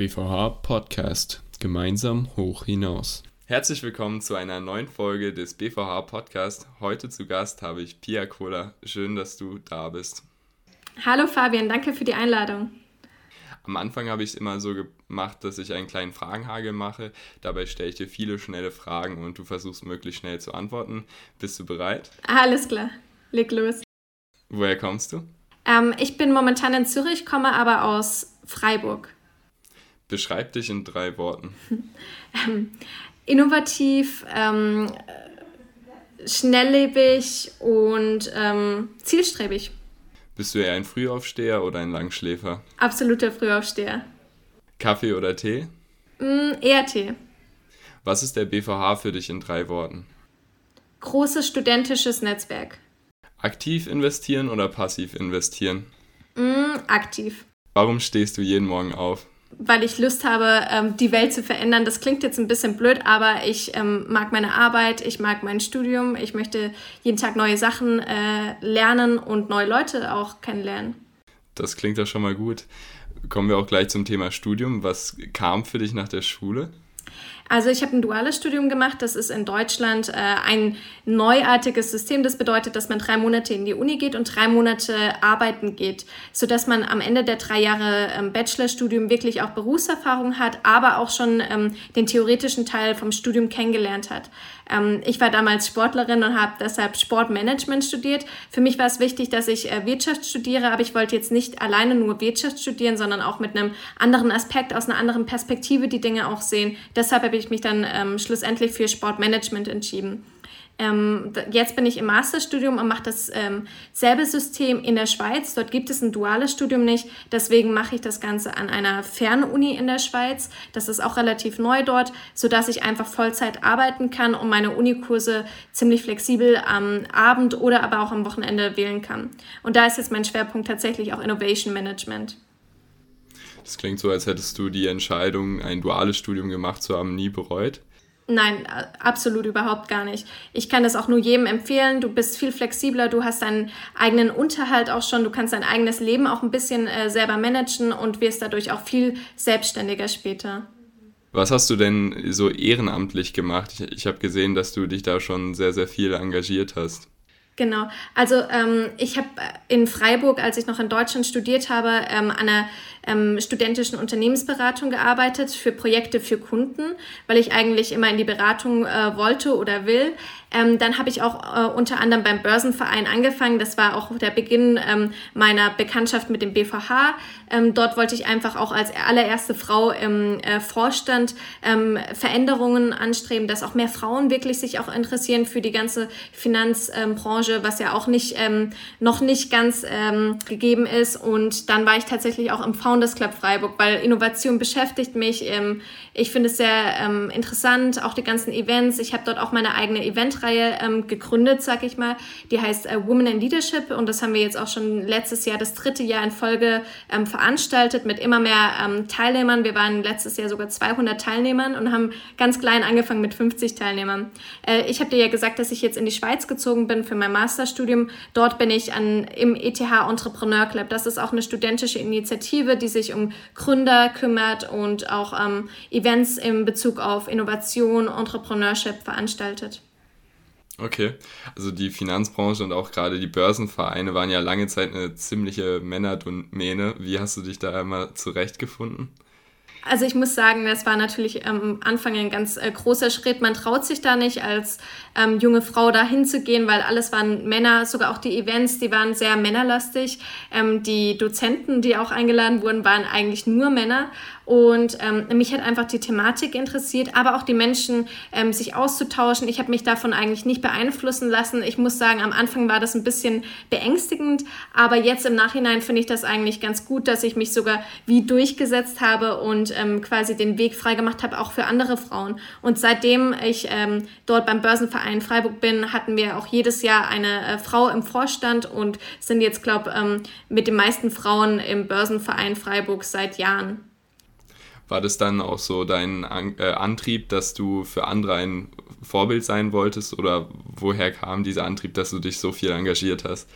BVH Podcast. Gemeinsam hoch hinaus. Herzlich willkommen zu einer neuen Folge des BVH Podcast. Heute zu Gast habe ich Pia Kohler. Schön, dass du da bist. Hallo Fabian, danke für die Einladung. Am Anfang habe ich es immer so gemacht, dass ich einen kleinen Fragenhagel mache. Dabei stelle ich dir viele schnelle Fragen und du versuchst möglichst schnell zu antworten. Bist du bereit? Alles klar, leg los. Woher kommst du? Ähm, ich bin momentan in Zürich, komme aber aus Freiburg. Beschreib dich in drei Worten. ähm, innovativ, ähm, schnelllebig und ähm, zielstrebig. Bist du eher ein Frühaufsteher oder ein Langschläfer? Absoluter Frühaufsteher. Kaffee oder Tee? Mm, eher Tee. Was ist der BVH für dich in drei Worten? Großes studentisches Netzwerk. Aktiv investieren oder passiv investieren? Mm, aktiv. Warum stehst du jeden Morgen auf? Weil ich Lust habe, ähm, die Welt zu verändern. Das klingt jetzt ein bisschen blöd, aber ich ähm, mag meine Arbeit, ich mag mein Studium, ich möchte jeden Tag neue Sachen äh, lernen und neue Leute auch kennenlernen. Das klingt ja schon mal gut. Kommen wir auch gleich zum Thema Studium. Was kam für dich nach der Schule? Also ich habe ein duales Studium gemacht. Das ist in Deutschland äh, ein neuartiges System. Das bedeutet, dass man drei Monate in die Uni geht und drei Monate arbeiten geht, sodass man am Ende der drei Jahre ähm, Bachelorstudium wirklich auch Berufserfahrung hat, aber auch schon ähm, den theoretischen Teil vom Studium kennengelernt hat. Ähm, ich war damals Sportlerin und habe deshalb Sportmanagement studiert. Für mich war es wichtig, dass ich äh, Wirtschaft studiere, aber ich wollte jetzt nicht alleine nur Wirtschaft studieren, sondern auch mit einem anderen Aspekt, aus einer anderen Perspektive die Dinge auch sehen. Deshalb habe ich mich dann ähm, schlussendlich für Sportmanagement entschieden. Ähm, jetzt bin ich im Masterstudium und mache dasselbe ähm, System in der Schweiz. Dort gibt es ein duales Studium nicht. Deswegen mache ich das Ganze an einer Fernuni in der Schweiz. Das ist auch relativ neu dort, sodass ich einfach Vollzeit arbeiten kann und meine Unikurse ziemlich flexibel am Abend oder aber auch am Wochenende wählen kann. Und da ist jetzt mein Schwerpunkt tatsächlich auch Innovation Management. Das klingt so, als hättest du die Entscheidung, ein duales Studium gemacht zu haben, nie bereut. Nein, absolut überhaupt gar nicht. Ich kann das auch nur jedem empfehlen. Du bist viel flexibler, du hast deinen eigenen Unterhalt auch schon, du kannst dein eigenes Leben auch ein bisschen äh, selber managen und wirst dadurch auch viel selbstständiger später. Was hast du denn so ehrenamtlich gemacht? Ich, ich habe gesehen, dass du dich da schon sehr, sehr viel engagiert hast. Genau. Also ähm, ich habe in Freiburg, als ich noch in Deutschland studiert habe, ähm, an einer ähm, studentischen Unternehmensberatung gearbeitet für Projekte für Kunden, weil ich eigentlich immer in die Beratung äh, wollte oder will. Ähm, dann habe ich auch äh, unter anderem beim Börsenverein angefangen. Das war auch der Beginn ähm, meiner Bekanntschaft mit dem BVH. Ähm, dort wollte ich einfach auch als allererste Frau im äh, Vorstand ähm, Veränderungen anstreben, dass auch mehr Frauen wirklich sich auch interessieren für die ganze Finanzbranche, was ja auch nicht ähm, noch nicht ganz ähm, gegeben ist. Und dann war ich tatsächlich auch im Founders Club Freiburg, weil Innovation beschäftigt mich. ich finde es sehr interessant, auch die ganzen Events. Ich habe dort auch meine eigene Event Reihe ähm, gegründet, sag ich mal. Die heißt äh, Women in Leadership und das haben wir jetzt auch schon letztes Jahr, das dritte Jahr in Folge ähm, veranstaltet mit immer mehr ähm, Teilnehmern. Wir waren letztes Jahr sogar 200 Teilnehmern und haben ganz klein angefangen mit 50 Teilnehmern. Äh, ich habe dir ja gesagt, dass ich jetzt in die Schweiz gezogen bin für mein Masterstudium. Dort bin ich an, im ETH Entrepreneur Club. Das ist auch eine studentische Initiative, die sich um Gründer kümmert und auch ähm, Events in Bezug auf Innovation, Entrepreneurship veranstaltet. Okay, also die Finanzbranche und auch gerade die Börsenvereine waren ja lange Zeit eine ziemliche Männerdomäne. Wie hast du dich da einmal zurechtgefunden? Also ich muss sagen, das war natürlich am Anfang ein ganz äh, großer Schritt. Man traut sich da nicht als ähm, junge Frau da hinzugehen, weil alles waren Männer, sogar auch die Events, die waren sehr männerlastig. Ähm, die Dozenten, die auch eingeladen wurden, waren eigentlich nur Männer. Und ähm, mich hat einfach die Thematik interessiert, aber auch die Menschen, ähm, sich auszutauschen. Ich habe mich davon eigentlich nicht beeinflussen lassen. Ich muss sagen, am Anfang war das ein bisschen beängstigend, aber jetzt im Nachhinein finde ich das eigentlich ganz gut, dass ich mich sogar wie durchgesetzt habe und ähm, quasi den Weg freigemacht habe, auch für andere Frauen. Und seitdem ich ähm, dort beim Börsenverein Freiburg bin, hatten wir auch jedes Jahr eine äh, Frau im Vorstand und sind jetzt, glaube ich, ähm, mit den meisten Frauen im Börsenverein Freiburg seit Jahren. War das dann auch so dein äh, Antrieb, dass du für andere ein Vorbild sein wolltest oder woher kam dieser Antrieb, dass du dich so viel engagiert hast?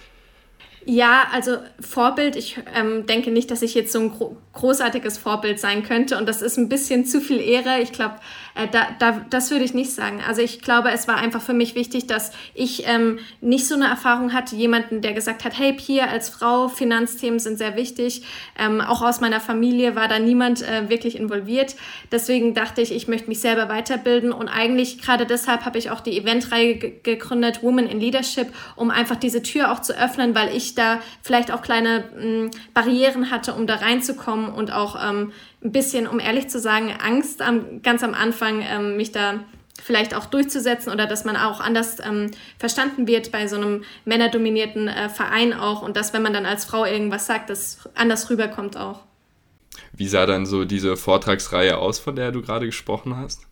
Ja, also Vorbild, ich ähm, denke nicht, dass ich jetzt so ein gro großartiges Vorbild sein könnte und das ist ein bisschen zu viel Ehre. Ich glaube, äh, da, da, das würde ich nicht sagen. Also ich glaube, es war einfach für mich wichtig, dass ich ähm, nicht so eine Erfahrung hatte, jemanden, der gesagt hat, hey, Pia als Frau, Finanzthemen sind sehr wichtig. Ähm, auch aus meiner Familie war da niemand äh, wirklich involviert. Deswegen dachte ich, ich möchte mich selber weiterbilden und eigentlich gerade deshalb habe ich auch die Eventreihe gegründet, Women in Leadership, um einfach diese Tür auch zu öffnen, weil ich da vielleicht auch kleine mh, hm, Barrieren hatte, um da reinzukommen und auch ähm, ein bisschen, um ehrlich zu sagen, Angst am, ganz am Anfang, ähm, mich da vielleicht auch durchzusetzen oder dass man auch anders ähm, verstanden wird bei so einem männerdominierten äh, Verein auch und dass, wenn man dann als Frau irgendwas sagt, das anders rüberkommt auch. Wie sah dann so diese Vortragsreihe aus, von der du gerade gesprochen hast?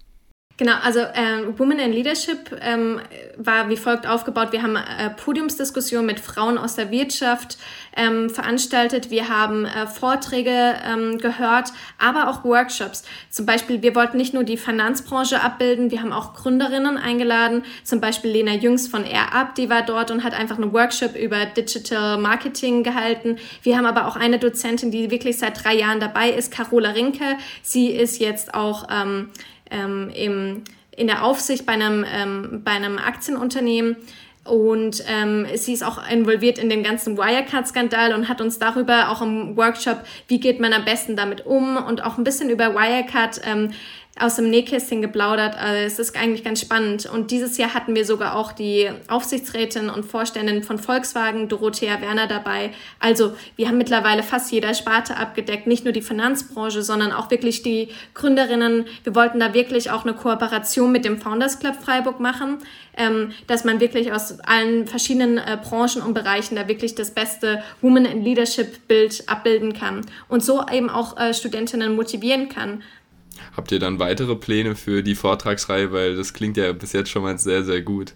Genau, also ähm, Women in Leadership ähm, war wie folgt aufgebaut. Wir haben äh, Podiumsdiskussionen mit Frauen aus der Wirtschaft ähm, veranstaltet. Wir haben äh, Vorträge ähm, gehört, aber auch Workshops. Zum Beispiel, wir wollten nicht nur die Finanzbranche abbilden, wir haben auch Gründerinnen eingeladen. Zum Beispiel Lena Jüngs von AirUp, die war dort und hat einfach einen Workshop über Digital Marketing gehalten. Wir haben aber auch eine Dozentin, die wirklich seit drei Jahren dabei ist, Carola Rinke. Sie ist jetzt auch ähm, ähm, im, in der Aufsicht bei einem, ähm, bei einem Aktienunternehmen. Und ähm, sie ist auch involviert in den ganzen Wirecard-Skandal und hat uns darüber auch im Workshop, wie geht man am besten damit um und auch ein bisschen über Wirecard ähm, aus dem Nähkästchen geplaudert. Also es ist eigentlich ganz spannend. Und dieses Jahr hatten wir sogar auch die Aufsichtsrätin und Vorständin von Volkswagen, Dorothea Werner, dabei. Also wir haben mittlerweile fast jeder Sparte abgedeckt, nicht nur die Finanzbranche, sondern auch wirklich die Gründerinnen. Wir wollten da wirklich auch eine Kooperation mit dem Founders Club Freiburg machen, ähm, dass man wirklich aus allen verschiedenen äh, Branchen und Bereichen da wirklich das beste Woman in Leadership Bild abbilden kann und so eben auch äh, Studentinnen motivieren kann Habt ihr dann weitere Pläne für die Vortragsreihe? Weil das klingt ja bis jetzt schon mal sehr, sehr gut.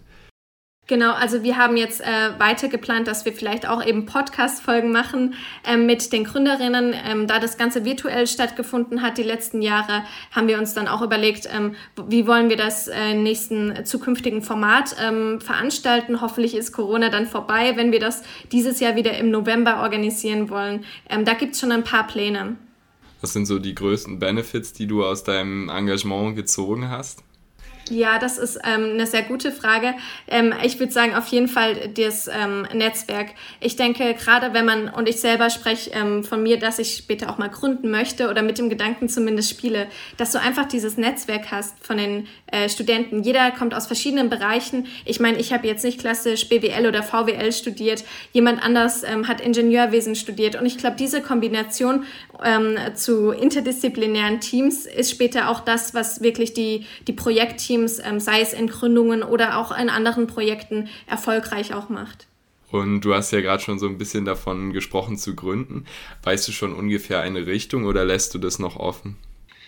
Genau, also wir haben jetzt äh, weiter geplant, dass wir vielleicht auch eben Podcast-Folgen machen ähm, mit den Gründerinnen. Ähm, da das Ganze virtuell stattgefunden hat die letzten Jahre, haben wir uns dann auch überlegt, ähm, wie wollen wir das äh, nächsten zukünftigen Format ähm, veranstalten. Hoffentlich ist Corona dann vorbei, wenn wir das dieses Jahr wieder im November organisieren wollen. Ähm, da gibt's schon ein paar Pläne. Was sind so die größten Benefits, die du aus deinem Engagement gezogen hast? Ja, das ist ähm, eine sehr gute Frage. Ähm, ich würde sagen, auf jeden Fall das ähm, Netzwerk. Ich denke, gerade wenn man, und ich selber spreche ähm, von mir, dass ich später auch mal gründen möchte oder mit dem Gedanken zumindest spiele, dass du einfach dieses Netzwerk hast von den äh, Studenten. Jeder kommt aus verschiedenen Bereichen. Ich meine, ich habe jetzt nicht klassisch BWL oder VWL studiert. Jemand anders ähm, hat Ingenieurwesen studiert. Und ich glaube, diese Kombination ähm, zu interdisziplinären Teams ist später auch das, was wirklich die, die Projektteams Teams, ähm, sei es in Gründungen oder auch in anderen Projekten, erfolgreich auch macht. Und du hast ja gerade schon so ein bisschen davon gesprochen zu gründen. Weißt du schon ungefähr eine Richtung oder lässt du das noch offen?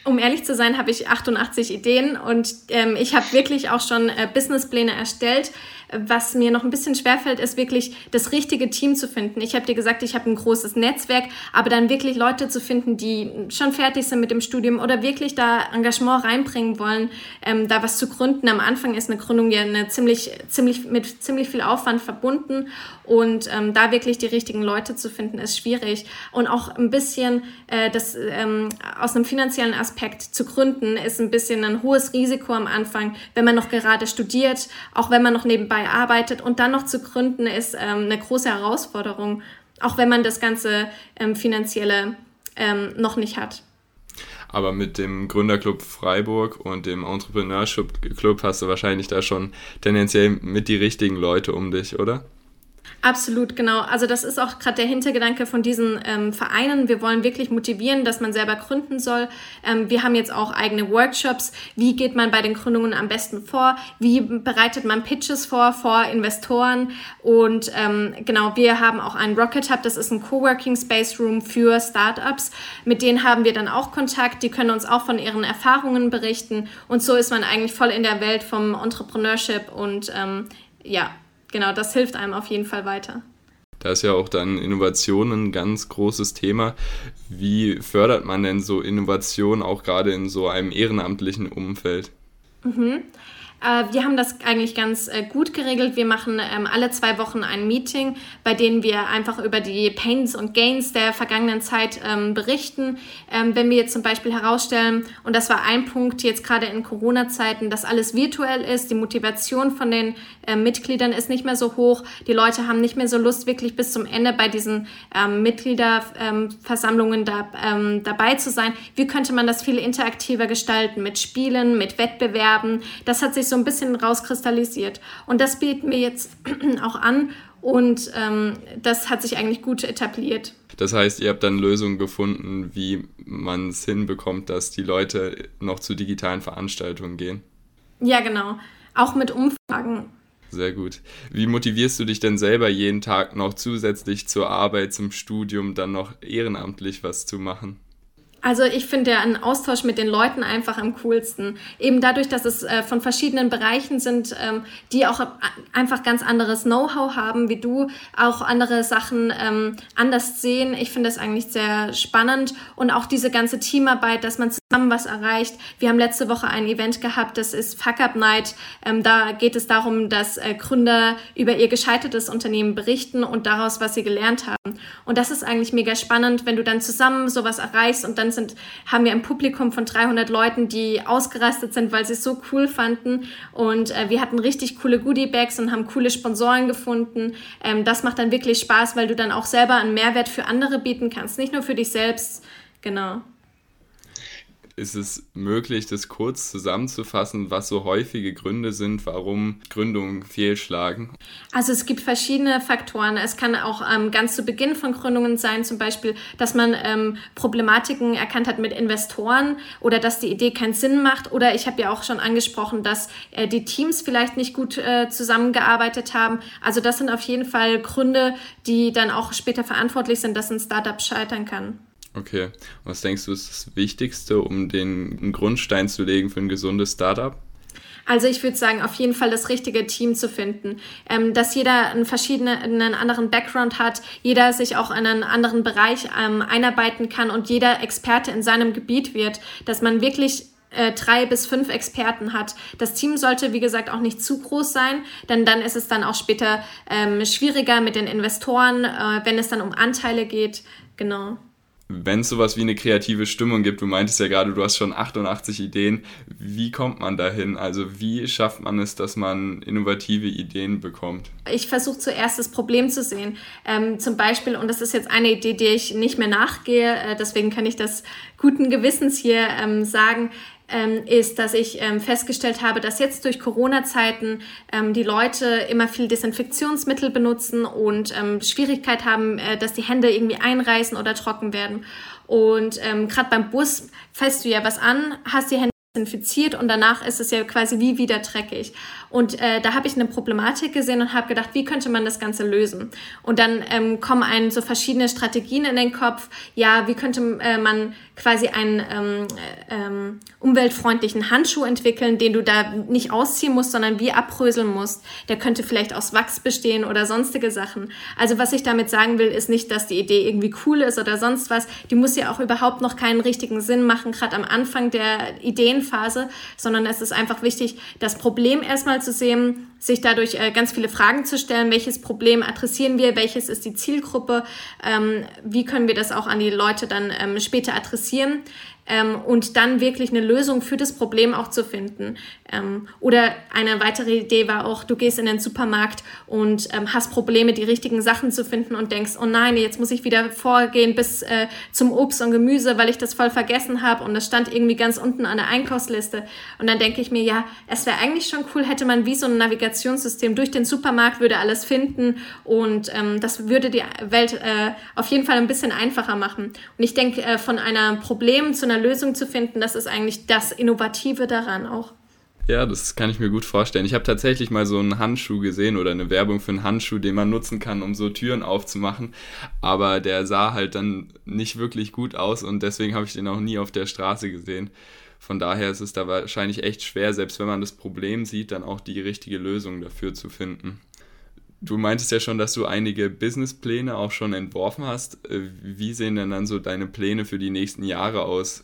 Um ehrlich zu sein, habe ich 88 Ideen und ähm, ich habe wirklich auch schon äh, Businesspläne erstellt. Was mir noch ein bisschen schwerfällt, ist wirklich das richtige Team zu finden. Ich habe dir gesagt, ich habe ein großes Netzwerk, aber dann wirklich Leute zu finden, die schon fertig sind mit dem Studium oder wirklich da Engagement reinbringen wollen, ähm, da was zu gründen. Am Anfang ist eine Gründung ja eine ziemlich, ziemlich, mit ziemlich viel Aufwand verbunden und ähm, da wirklich die richtigen Leute zu finden, ist schwierig. Und auch ein bisschen äh, das ähm, aus einem finanziellen Aspekt zu gründen, ist ein bisschen ein hohes Risiko am Anfang, wenn man noch gerade studiert, auch wenn man noch nebenbei nebenbei arbeitet und dann noch zu gründen, ist ähm, eine große Herausforderung, auch wenn man das ganze ähm, finanzielle ähm, noch nicht hat. Aber mit dem Gründerclub Freiburg und dem Entrepreneurship Club hast du wahrscheinlich da schon tendenziell mit die richtigen Leute um dich, oder? Absolut, genau. Also das ist auch gerade der Hintergedanke von diesen ähm, Vereinen. Wir wollen wirklich motivieren, dass man selber gründen soll. Ähm, wir haben jetzt auch eigene Workshops. Wie geht man bei den Gründungen am besten vor? Wie bereitet man Pitches vor vor Investoren? Und ähm, genau, wir haben auch einen Rocket Hub. Das ist ein Coworking Space Room für Startups. Mit denen haben wir dann auch Kontakt. Die können uns auch von ihren Erfahrungen berichten. Und so ist man eigentlich voll in der Welt vom Entrepreneurship und ähm, ja, genau, das hilft einem auf jeden Fall weiter. Da ist ja auch dann Innovation ein ganz großes Thema. Wie fördert man denn so Innovation auch gerade in so einem ehrenamtlichen Umfeld? Mhm. Äh, wir haben das eigentlich ganz äh, gut geregelt. Wir machen ähm, alle zwei Wochen ein Meeting, bei dem wir einfach über die Pains und Gains der vergangenen Zeit ähm, berichten. Ähm, wenn wir jetzt zum Beispiel herausstellen, und das war ein Punkt jetzt gerade in Corona-Zeiten, dass alles virtuell ist, die Motivation von den äh, Mitgliedern ist nicht mehr so hoch, die Leute haben nicht mehr so Lust, wirklich bis zum Ende bei diesen Mitgliederversammlungen da, dabei zu sein. Wie könnte man das viel interaktiver gestalten mit Spielen, mit Wettbewerben? Das hat sich so ein bisschen rauskristallisiert. Und das bieten wir jetzt auch an und ähm, das hat sich eigentlich gut etabliert. Das heißt, ihr habt dann Lösungen gefunden, wie man es hinbekommt, dass die Leute noch zu digitalen Veranstaltungen gehen. Ja, genau. Auch mit Umfragen. Sehr gut. Wie motivierst du dich denn selber jeden Tag noch zusätzlich zur Arbeit, zum Studium, dann noch ehrenamtlich was zu machen? Also ich finde ja einen Austausch mit den Leuten einfach am coolsten. Eben dadurch, dass es äh, von verschiedenen Bereichen sind, ähm, die auch einfach ganz anderes Know-how haben, wie du, auch andere Sachen ähm, anders sehen. Ich finde das eigentlich sehr spannend und auch diese ganze Teamarbeit, dass man zusammen was erreicht. Wir haben letzte Woche ein Event gehabt, das ist Fuck Up Night. Ähm, da geht es darum, dass äh, Gründer über ihr gescheitertes Unternehmen berichten und daraus, was sie gelernt haben. Und das ist eigentlich mega spannend, wenn du dann zusammen sowas erreichst und dann sind, haben wir ein Publikum von 300 Leuten, die ausgerastet sind, weil sie es so cool fanden. Und äh, wir hatten richtig coole Goodie-Bags und haben coole Sponsoren gefunden. Ähm, das macht dann wirklich Spaß, weil du dann auch selber einen Mehrwert für andere bieten kannst, nicht nur für dich selbst. Genau ist es möglich, das kurz zusammenzufassen, was so häufige Gründe sind, warum Gründungen fehlschlagen? Also es gibt verschiedene Faktoren. Es kann auch ähm, ganz zu Beginn von Gründungen sein, zum Beispiel, dass man ähm, Problematiken erkannt hat mit Investoren oder dass die Idee keinen Sinn macht. Oder ich habe ja auch schon angesprochen, dass äh, die Teams vielleicht nicht gut äh, zusammengearbeitet haben. Also das sind auf jeden Fall Gründe, die dann auch später verantwortlich sind, dass ein Startup scheitern kann. Okay. Was denkst du, ist das Wichtigste, um den Grundstein zu legen für ein gesundes Startup? Also ich würde sagen, auf jeden Fall das richtige Team zu finden, ähm, dass jeder einen verschiedenen, einen anderen Background hat, jeder sich auch in einen anderen Bereich ähm, einarbeiten kann und jeder Experte in seinem Gebiet wird, dass man wirklich äh, drei bis fünf Experten hat. Das Team sollte, wie gesagt, auch nicht zu groß sein, denn dann ist es dann auch später ähm, schwieriger mit den Investoren, äh, wenn es dann um Anteile geht. Genau wenn es sowas wie eine kreative Stimmung gibt, du meintest ja gerade, du hast schon 88 Ideen, wie kommt man dahin? Also wie schafft man es, dass man innovative Ideen bekommt? Ich versuche zuerst das Problem zu sehen. Ähm, zum Beispiel, und das ist jetzt eine Idee, die ich nicht mehr nachgehe, äh, deswegen kann ich das guten Gewissens hier ähm, sagen, ähm, ist, dass ich ähm, festgestellt habe, dass jetzt durch Corona-Zeiten ähm, die Leute immer viel Desinfektionsmittel benutzen und ähm, Schwierigkeit haben, äh, dass die Hände irgendwie einreißen oder trocken werden. Und ähm, gerade beim Bus fällst du ja was an, hast die Hände desinfiziert und danach ist es ja quasi wie wieder dreckig. Und äh, da habe ich eine Problematik gesehen und habe gedacht, wie könnte man das Ganze lösen? Und dann ähm, kommen einem so verschiedene Strategien in den Kopf. Ja, wie könnte äh, man quasi einen ähm, äh, ähm, umweltfreundlichen Handschuh entwickeln, den du da nicht ausziehen musst, sondern wie abröseln musst. Der könnte vielleicht aus Wachs bestehen oder sonstige Sachen. Also was ich damit sagen will, ist nicht, dass die Idee irgendwie cool ist oder sonst was. Die muss ja auch überhaupt noch keinen richtigen Sinn machen, gerade am Anfang der Ideenphase, sondern es ist einfach wichtig, das Problem erstmal zu sehen, sich dadurch äh, ganz viele Fragen zu stellen, welches Problem adressieren wir, welches ist die Zielgruppe, ähm, wie können wir das auch an die Leute dann ähm, später adressieren ähm, und dann wirklich eine Lösung für das Problem auch zu finden. Ähm, oder eine weitere Idee war auch, du gehst in den Supermarkt und ähm, hast Probleme, die richtigen Sachen zu finden und denkst, oh nein, jetzt muss ich wieder vorgehen bis äh, zum Obst und Gemüse, weil ich das voll vergessen habe und das stand irgendwie ganz unten an der Einkaufsliste. Und dann denke ich mir, ja, es wäre eigentlich schon cool, hätte man wie so ein Navigationssystem durch den Supermarkt, würde alles finden und ähm, das würde die Welt äh, auf jeden Fall ein bisschen einfacher machen. Und ich denke, äh, von einem Problem zu einer Lösung zu finden, das ist eigentlich das Innovative daran auch. Ja, das kann ich mir gut vorstellen. Ich habe tatsächlich mal so einen Handschuh gesehen oder eine Werbung für einen Handschuh, den man nutzen kann, um so Türen aufzumachen. Aber der sah halt dann nicht wirklich gut aus und deswegen habe ich den auch nie auf der Straße gesehen. Von daher ist es da wahrscheinlich echt schwer, selbst wenn man das Problem sieht, dann auch die richtige Lösung dafür zu finden. Du meintest ja schon, dass du einige Businesspläne auch schon entworfen hast. Äh, wie sehen denn dann so deine Pläne für die nächsten Jahre aus?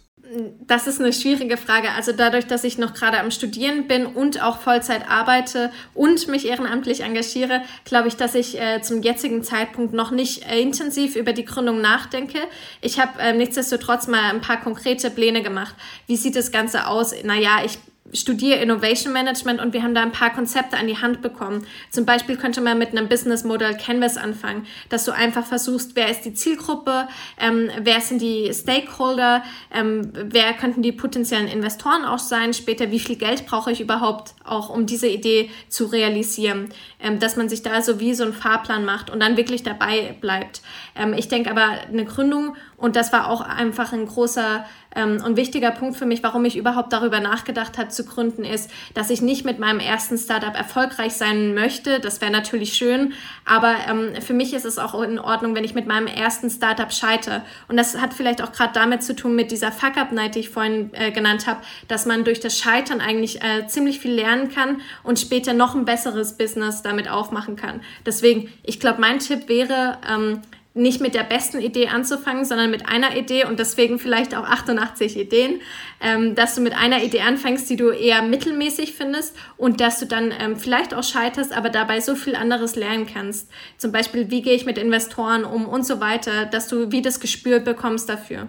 Das ist eine schwierige Frage. Also dadurch, dass ich noch gerade am Studieren bin und auch Vollzeit arbeite und mich ehrenamtlich engagiere, glaube ich, dass ich äh, zum jetzigen Zeitpunkt noch nicht äh, intensiv über die Gründung nachdenke. Ich habe äh, nichtsdestotrotz mal ein paar konkrete Pläne gemacht. Wie sieht das Ganze aus? Naja, ich studiere Innovation Management und wir haben da ein paar Konzepte an die Hand bekommen. Zum Beispiel könnte man mit einem Business Model Canvas anfangen, dass du einfach versuchst, wer ist die Zielgruppe, ähm, wer sind die Stakeholder, ähm, wer könnten die potenziellen Investoren auch sein, später wie viel Geld brauche ich überhaupt auch, um diese Idee zu realisieren, ähm, dass man sich da so wie so einen Fahrplan macht und dann wirklich dabei bleibt. Ähm, ich denke aber, eine Gründung und das war auch einfach ein großer ähm, und wichtiger Punkt für mich, warum ich überhaupt darüber nachgedacht habe zu gründen, ist, dass ich nicht mit meinem ersten Startup erfolgreich sein möchte. Das wäre natürlich schön, aber ähm, für mich ist es auch in Ordnung, wenn ich mit meinem ersten Startup scheitere. Und das hat vielleicht auch gerade damit zu tun mit dieser Fuck-Up-Night, die ich vorhin äh, genannt habe, dass man durch das Scheitern eigentlich äh, ziemlich viel lernen kann und später noch ein besseres Business damit aufmachen kann. Deswegen, ich glaube, mein Tipp wäre, ähm, nicht mit der besten Idee anzufangen, sondern mit einer Idee und deswegen vielleicht auch 88 Ideen, ähm, dass du mit einer Idee anfängst, die du eher mittelmäßig findest und dass du dann ähm, vielleicht auch scheiterst, aber dabei so viel anderes lernen kannst. Zum Beispiel, wie gehe ich mit Investoren um und so weiter, dass du wie das Gespür bekommst dafür.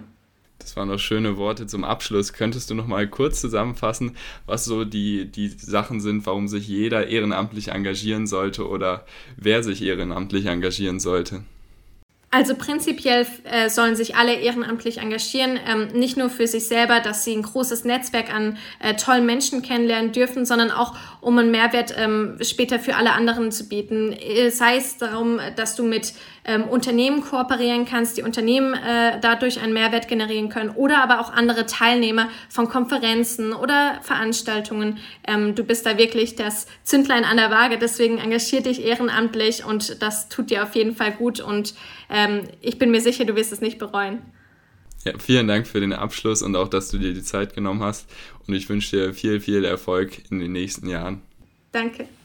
Das waren noch schöne Worte zum Abschluss. Könntest du noch mal kurz zusammenfassen, was so die, die Sachen sind, warum sich jeder ehrenamtlich engagieren sollte oder wer sich ehrenamtlich engagieren sollte? Also prinzipiell äh, sollen sich alle ehrenamtlich engagieren, ähm, nicht nur für sich selber, dass sie ein großes Netzwerk an äh, tollen Menschen kennenlernen dürfen, sondern auch um einen Mehrwert ähm, später für alle anderen zu bieten. Äh, sei es darum, dass du mit ähm, Unternehmen kooperieren kannst, die Unternehmen äh, dadurch einen Mehrwert generieren können oder aber auch andere Teilnehmer von Konferenzen oder Veranstaltungen. Ähm, du bist da wirklich das Zündlein an der Waage, deswegen engagier dich ehrenamtlich und das tut dir auf jeden Fall gut und ähm, ich bin mir sicher, du wirst es nicht bereuen. Ja, vielen Dank für den Abschluss und auch, dass du dir die Zeit genommen hast und ich wünsche dir viel, viel Erfolg in den nächsten Jahren. Danke.